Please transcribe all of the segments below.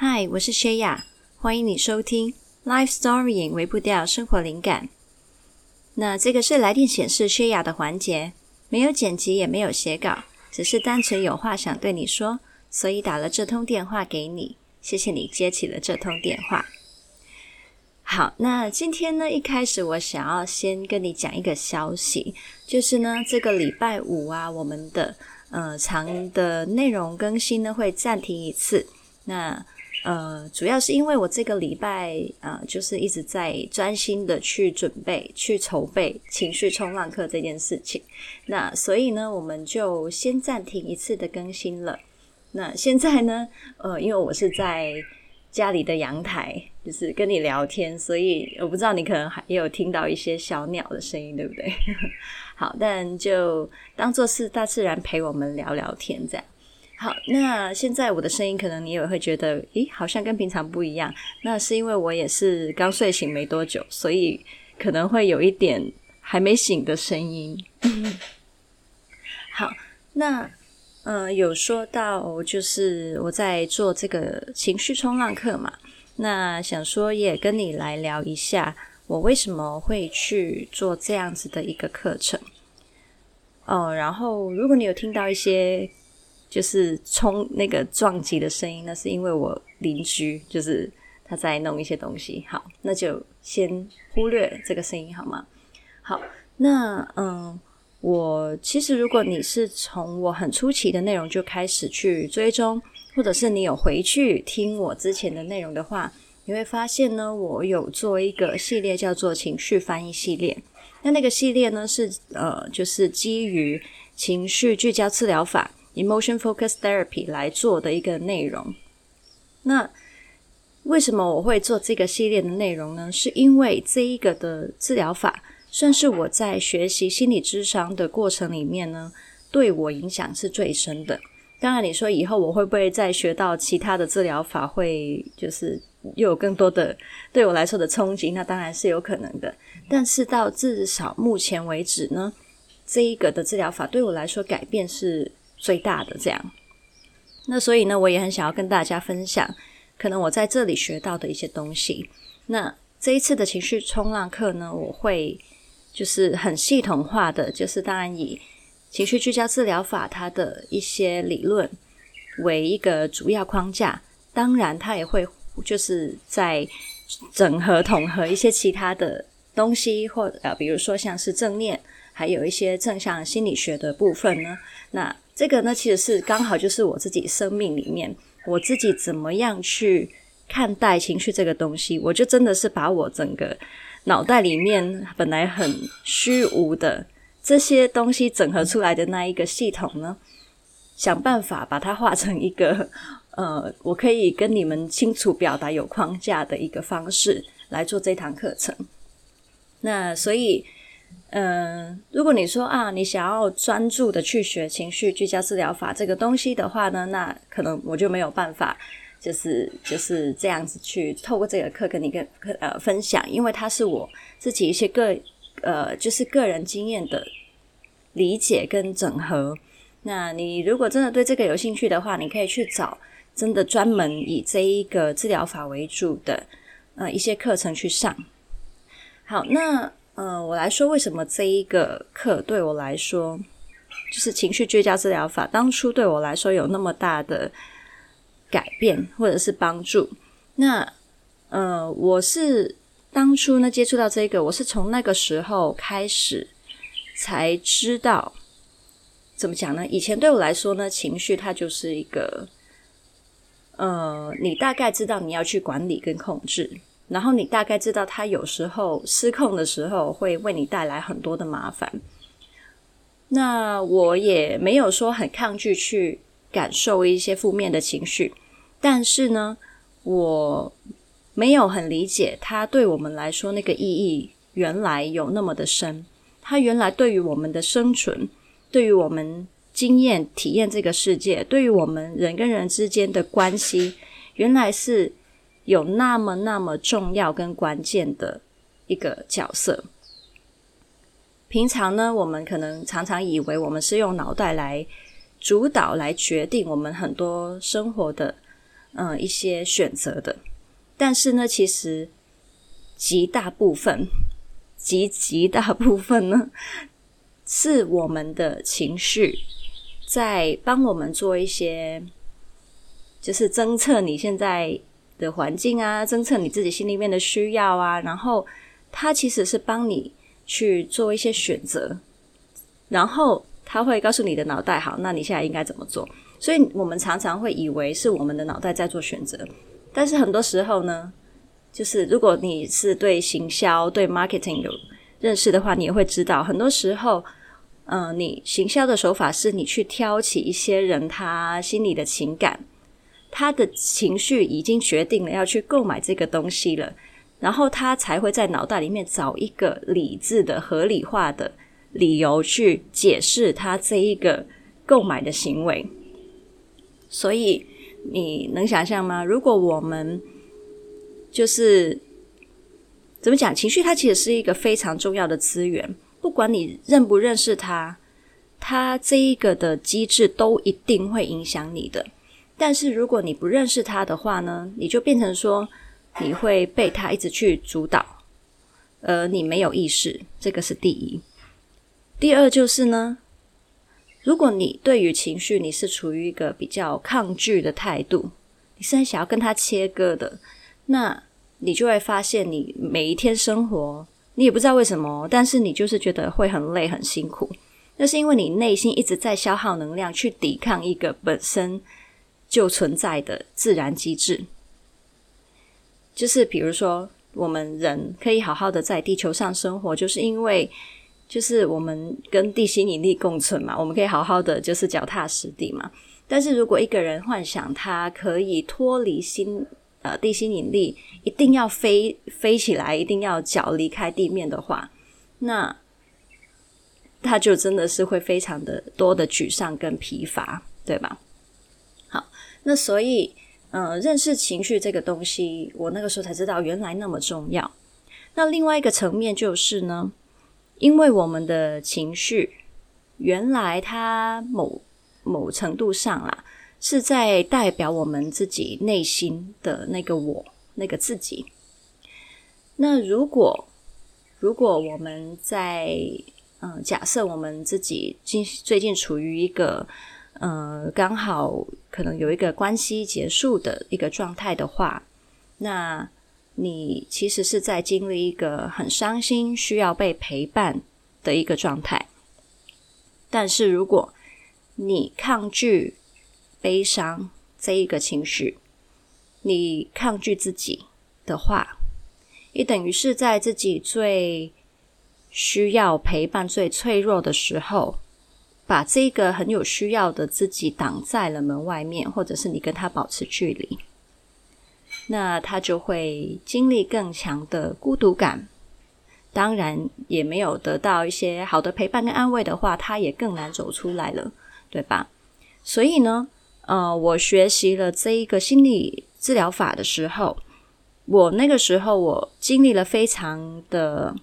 嗨，我是薛雅，欢迎你收听《Life Storying》微步调生活灵感。那这个是来电显示薛雅的环节，没有剪辑，也没有写稿，只是单纯有话想对你说，所以打了这通电话给你。谢谢你接起了这通电话。好，那今天呢，一开始我想要先跟你讲一个消息，就是呢，这个礼拜五啊，我们的呃长的内容更新呢会暂停一次。那呃，主要是因为我这个礼拜啊、呃，就是一直在专心的去准备、去筹备情绪冲浪课这件事情。那所以呢，我们就先暂停一次的更新了。那现在呢，呃，因为我是在家里的阳台，就是跟你聊天，所以我不知道你可能还也有听到一些小鸟的声音，对不对？好，但就当做是大自然陪我们聊聊天这样。好，那现在我的声音可能你也会觉得，咦，好像跟平常不一样。那是因为我也是刚睡醒没多久，所以可能会有一点还没醒的声音。好，那呃，有说到就是我在做这个情绪冲浪课嘛，那想说也跟你来聊一下，我为什么会去做这样子的一个课程。哦，然后如果你有听到一些。就是冲那个撞击的声音，那是因为我邻居就是他在弄一些东西。好，那就先忽略这个声音好吗？好，那嗯，我其实如果你是从我很初期的内容就开始去追踪，或者是你有回去听我之前的内容的话，你会发现呢，我有做一个系列叫做情绪翻译系列。那那个系列呢是呃，就是基于情绪聚焦治疗法。Emotion Focus Therapy 来做的一个内容。那为什么我会做这个系列的内容呢？是因为这一个的治疗法算是我在学习心理咨商的过程里面呢，对我影响是最深的。当然，你说以后我会不会再学到其他的治疗法，会就是又有更多的对我来说的冲击？那当然是有可能的。但是到至少目前为止呢，这一个的治疗法对我来说改变是。最大的这样，那所以呢，我也很想要跟大家分享，可能我在这里学到的一些东西。那这一次的情绪冲浪课呢，我会就是很系统化的，就是当然以情绪聚焦治疗法它的一些理论为一个主要框架，当然它也会就是在整合统合一些其他的东西，或呃，比如说像是正念，还有一些正向心理学的部分呢，那。这个呢，其实是刚好就是我自己生命里面，我自己怎么样去看待情绪这个东西，我就真的是把我整个脑袋里面本来很虚无的这些东西整合出来的那一个系统呢，想办法把它画成一个呃，我可以跟你们清楚表达有框架的一个方式来做这堂课程。那所以。嗯，如果你说啊，你想要专注的去学情绪聚焦治疗法这个东西的话呢，那可能我就没有办法，就是就是这样子去透过这个课跟你跟呃分享，因为它是我自己一些个呃就是个人经验的理解跟整合。那你如果真的对这个有兴趣的话，你可以去找真的专门以这一个治疗法为主的呃一些课程去上。好，那。嗯，我来说，为什么这一个课对我来说，就是情绪聚焦治疗法，当初对我来说有那么大的改变或者是帮助？那，呃，我是当初呢接触到这个，我是从那个时候开始才知道怎么讲呢？以前对我来说呢，情绪它就是一个，呃，你大概知道你要去管理跟控制。然后你大概知道，他有时候失控的时候会为你带来很多的麻烦。那我也没有说很抗拒去感受一些负面的情绪，但是呢，我没有很理解他对我们来说那个意义原来有那么的深。他原来对于我们的生存，对于我们经验体验这个世界，对于我们人跟人之间的关系，原来是。有那么那么重要跟关键的一个角色。平常呢，我们可能常常以为我们是用脑袋来主导、来决定我们很多生活的嗯、一些选择的。但是呢，其实极大部分、极极大部分呢，是我们的情绪在帮我们做一些，就是侦测你现在的环境啊，侦测你自己心里面的需要啊，然后它其实是帮你去做一些选择，然后它会告诉你的脑袋，好，那你现在应该怎么做？所以我们常常会以为是我们的脑袋在做选择，但是很多时候呢，就是如果你是对行销、对 marketing 有认识的话，你也会知道，很多时候，嗯、你行销的手法是你去挑起一些人他心里的情感。他的情绪已经决定了要去购买这个东西了，然后他才会在脑袋里面找一个理智的、合理化的理由去解释他这一个购买的行为。所以你能想象吗？如果我们就是怎么讲，情绪它其实是一个非常重要的资源，不管你认不认识它，它这一个的机制都一定会影响你的。但是如果你不认识他的话呢，你就变成说你会被他一直去主导，而你没有意识，这个是第一。第二就是呢，如果你对于情绪你是处于一个比较抗拒的态度，你是很想要跟他切割的，那你就会发现你每一天生活，你也不知道为什么，但是你就是觉得会很累很辛苦，那是因为你内心一直在消耗能量去抵抗一个本身。就存在的自然机制，就是比如说，我们人可以好好的在地球上生活，就是因为就是我们跟地心引力共存嘛，我们可以好好的就是脚踏实地嘛。但是如果一个人幻想他可以脱离心呃地心引力，一定要飞飞起来，一定要脚离开地面的话，那他就真的是会非常的多的沮丧跟疲乏，对吧？好那所以，呃，认识情绪这个东西，我那个时候才知道原来那么重要。那另外一个层面就是呢，因为我们的情绪，原来它某某程度上啊，是在代表我们自己内心的那个我，那个自己。那如果如果我们在，嗯、假设我们自己近最近处于一个。呃，刚好可能有一个关系结束的一个状态的话，那你其实是在经历一个很伤心、需要被陪伴的一个状态。但是如果你抗拒悲伤这一个情绪，你抗拒自己的话，也等于是在自己最需要陪伴、最脆弱的时候。把这个很有需要的自己挡在了门外面，或者是你跟他保持距离，那他就会经历更强的孤独感。当然，也没有得到一些好的陪伴跟安慰的话，他也更难走出来了，对吧？所以呢，呃，我学习了这一个心理治疗法的时候，我那个时候我经历了非常的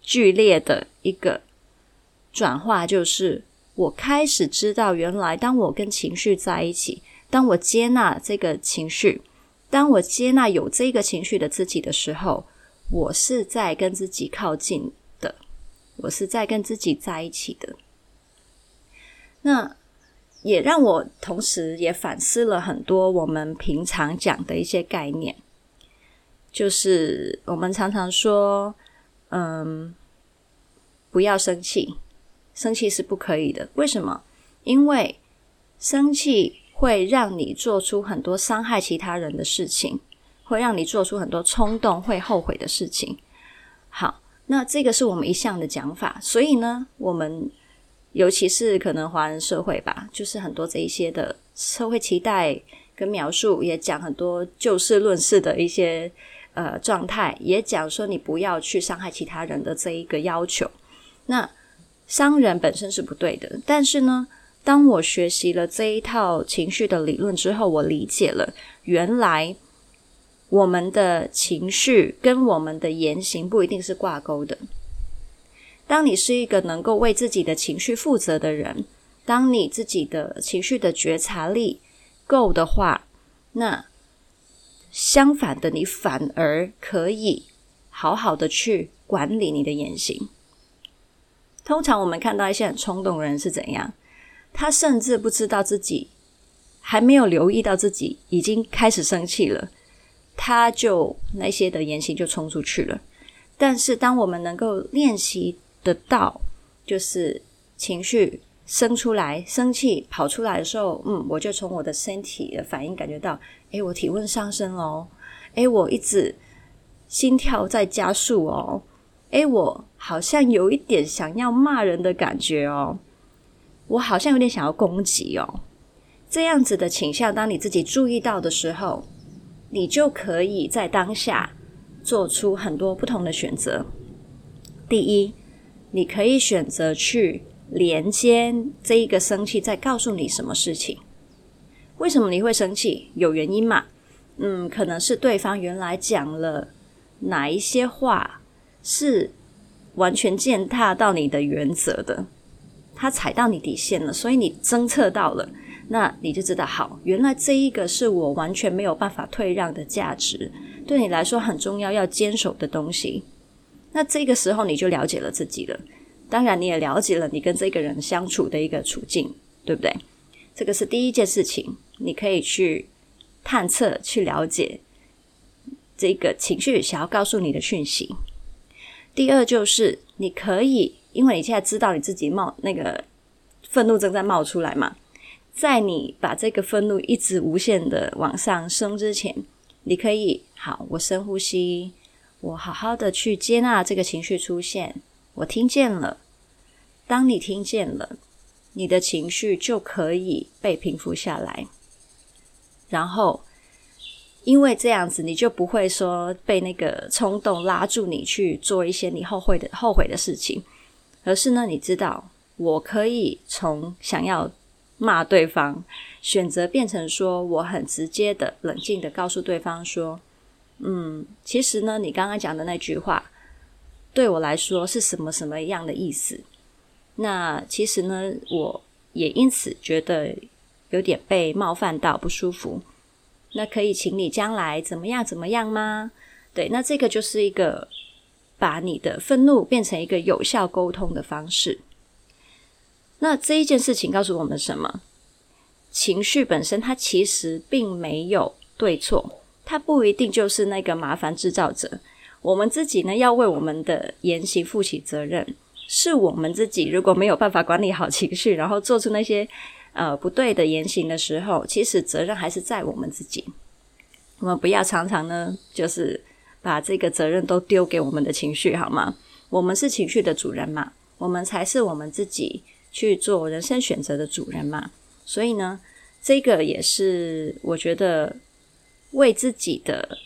剧烈的一个转化，就是。我开始知道，原来当我跟情绪在一起，当我接纳这个情绪，当我接纳有这个情绪的自己的时候，我是在跟自己靠近的，我是在跟自己在一起的。那也让我同时也反思了很多我们平常讲的一些概念，就是我们常常说，嗯，不要生气。生气是不可以的，为什么？因为生气会让你做出很多伤害其他人的事情，会让你做出很多冲动、会后悔的事情。好，那这个是我们一向的讲法。所以呢，我们尤其是可能华人社会吧，就是很多这一些的社会期待跟描述，也讲很多就事论事的一些呃状态，也讲说你不要去伤害其他人的这一个要求。那伤人本身是不对的，但是呢，当我学习了这一套情绪的理论之后，我理解了原来我们的情绪跟我们的言行不一定是挂钩的。当你是一个能够为自己的情绪负责的人，当你自己的情绪的觉察力够的话，那相反的，你反而可以好好的去管理你的言行。通常我们看到一些很冲动的人是怎样？他甚至不知道自己还没有留意到自己已经开始生气了，他就那些的言行就冲出去了。但是，当我们能够练习得到，就是情绪生出来、生气跑出来的时候，嗯，我就从我的身体的反应感觉到，诶，我体温上升哦，诶，我一直心跳在加速哦，诶，我好像有一点想要骂人的感觉哦。我好像有点想要攻击哦，这样子的倾向，当你自己注意到的时候，你就可以在当下做出很多不同的选择。第一，你可以选择去连接这一个生气，在告诉你什么事情。为什么你会生气？有原因嘛？嗯，可能是对方原来讲了哪一些话是完全践踏到你的原则的。他踩到你底线了，所以你侦测到了，那你就知道，好，原来这一个是我完全没有办法退让的价值，对你来说很重要，要坚守的东西。那这个时候你就了解了自己了，当然你也了解了你跟这个人相处的一个处境，对不对？这个是第一件事情，你可以去探测、去了解这个情绪想要告诉你的讯息。第二就是你可以。因为你现在知道你自己冒那个愤怒正在冒出来嘛，在你把这个愤怒一直无限的往上升之前，你可以好，我深呼吸，我好好的去接纳这个情绪出现，我听见了。当你听见了，你的情绪就可以被平复下来。然后，因为这样子，你就不会说被那个冲动拉住你去做一些你后悔的后悔的事情。而是呢，你知道，我可以从想要骂对方，选择变成说，我很直接的、冷静的告诉对方说：“嗯，其实呢，你刚刚讲的那句话，对我来说是什么什么样的意思？那其实呢，我也因此觉得有点被冒犯到，不舒服。那可以请你将来怎么样怎么样吗？对，那这个就是一个。”把你的愤怒变成一个有效沟通的方式。那这一件事情告诉我们什么？情绪本身它其实并没有对错，它不一定就是那个麻烦制造者。我们自己呢，要为我们的言行负起责任。是我们自己如果没有办法管理好情绪，然后做出那些呃不对的言行的时候，其实责任还是在我们自己。我们不要常常呢，就是。把这个责任都丢给我们的情绪，好吗？我们是情绪的主人嘛，我们才是我们自己去做人生选择的主人嘛。所以呢，这个也是我觉得为自己的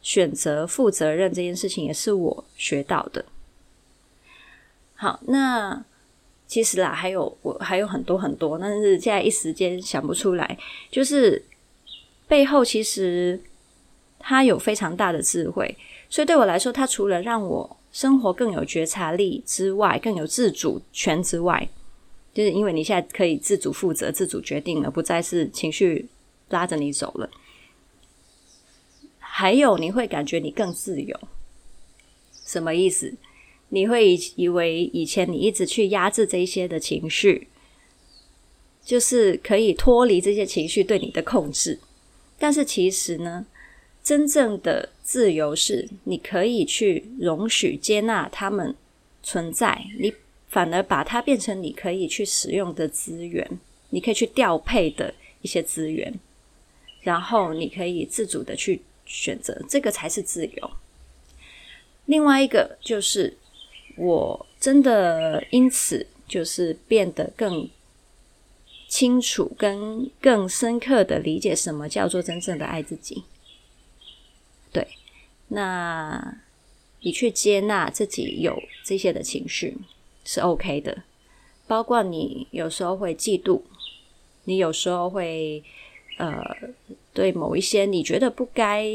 选择负责任这件事情，也是我学到的。好，那其实啦，还有我还有很多很多，但是现在一时间想不出来，就是背后其实。他有非常大的智慧，所以对我来说，他除了让我生活更有觉察力之外，更有自主权之外，就是因为你现在可以自主负责、自主决定了，不再是情绪拉着你走了。还有，你会感觉你更自由。什么意思？你会以为以前你一直去压制这些的情绪，就是可以脱离这些情绪对你的控制，但是其实呢？真正的自由是，你可以去容许、接纳他们存在，你反而把它变成你可以去使用的资源，你可以去调配的一些资源，然后你可以自主的去选择，这个才是自由。另外一个就是，我真的因此就是变得更清楚、跟更深刻的理解什么叫做真正的爱自己。对，那你去接纳自己有这些的情绪是 OK 的，包括你有时候会嫉妒，你有时候会呃对某一些你觉得不该，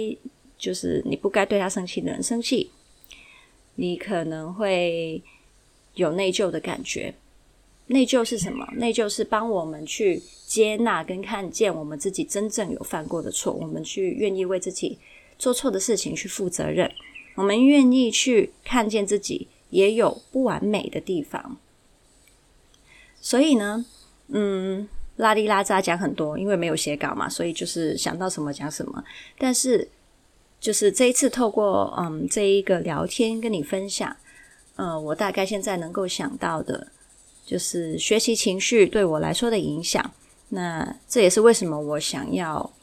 就是你不该对他生气的人生气，你可能会有内疚的感觉，内疚是什么？内疚是帮我们去接纳跟看见我们自己真正有犯过的错，我们去愿意为自己做错的事情去负责任，我们愿意去看见自己也有不完美的地方。所以呢，嗯，拉里拉扎讲很多，因为没有写稿嘛，所以就是想到什么讲什么。但是，就是这一次透过嗯这一个聊天跟你分享，呃，我大概现在能够想到的。就是学习情绪对我来说的影响，那这也是为什么我想要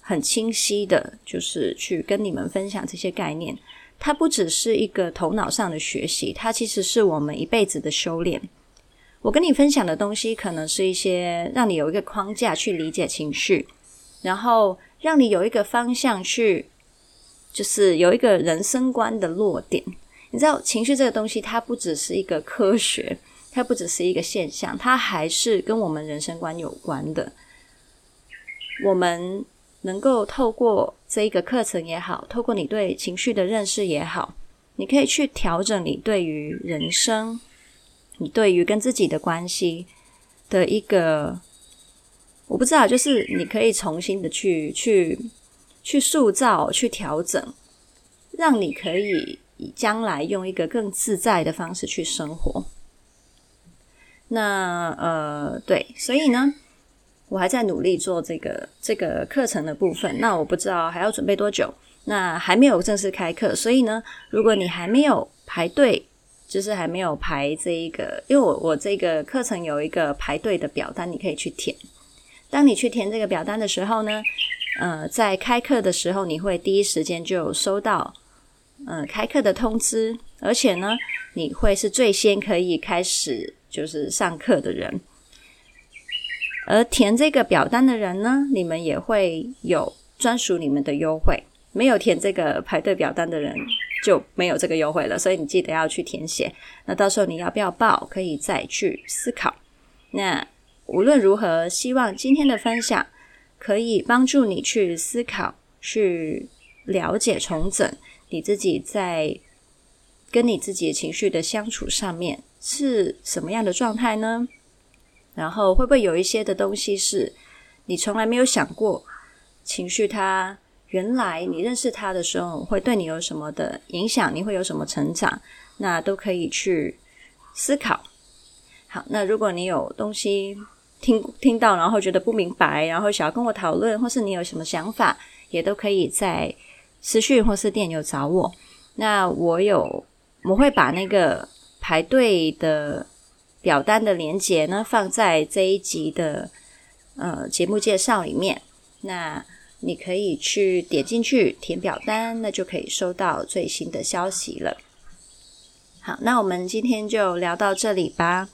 很清晰的，就是去跟你们分享这些概念。它不只是一个头脑上的学习，它其实是我们一辈子的修炼。我跟你分享的东西，可能是一些让你有一个框架去理解情绪，然后让你有一个方向去，就是有一个人生观的落点。你知道，情绪这个东西，它不只是一个科学。它不只是一个现象，它还是跟我们人生观有关的。我们能够透过这一个课程也好，透过你对情绪的认识也好，你可以去调整你对于人生、你对于跟自己的关系的一个，我不知道，就是你可以重新的去去去塑造、去调整，让你可以以将来用一个更自在的方式去生活。那呃，对，所以呢，我还在努力做这个这个课程的部分。那我不知道还要准备多久。那还没有正式开课，所以呢，如果你还没有排队，就是还没有排这一个，因为我我这个课程有一个排队的表单，你可以去填。当你去填这个表单的时候呢，呃，在开课的时候，你会第一时间就收到呃开课的通知，而且呢，你会是最先可以开始。就是上课的人，而填这个表单的人呢，你们也会有专属你们的优惠。没有填这个排队表单的人就没有这个优惠了，所以你记得要去填写。那到时候你要不要报，可以再去思考。那无论如何，希望今天的分享可以帮助你去思考、去了解、重整你自己在跟你自己情绪的相处上面。是什么样的状态呢？然后会不会有一些的东西是你从来没有想过？情绪它原来你认识它的时候会对你有什么的影响？你会有什么成长？那都可以去思考。好，那如果你有东西听听到，然后觉得不明白，然后想要跟我讨论，或是你有什么想法，也都可以在私讯或是电邮找我。那我有我会把那个。排队的表单的连接呢，放在这一集的呃节目介绍里面。那你可以去点进去填表单，那就可以收到最新的消息了。好，那我们今天就聊到这里吧。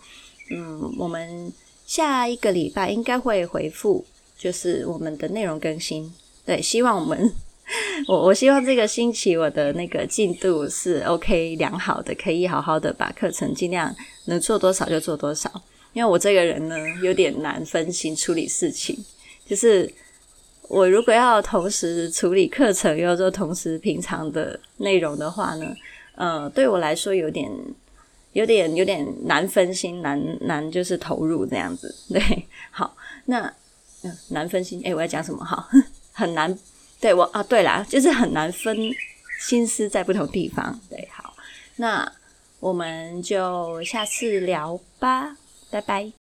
嗯，我们下一个礼拜应该会回复，就是我们的内容更新。对，希望我们。我我希望这个星期我的那个进度是 OK 良好的，可以好好的把课程尽量能做多少就做多少。因为我这个人呢，有点难分心处理事情，就是我如果要同时处理课程，又做同时平常的内容的话呢，呃，对我来说有点有点有点难分心，难难就是投入这样子。对，好，那、难分心，诶，我要讲什么？哈，很难。对我啊，对啦，就是很难分心思在不同地方。对，好，那我们就下次聊吧，拜拜。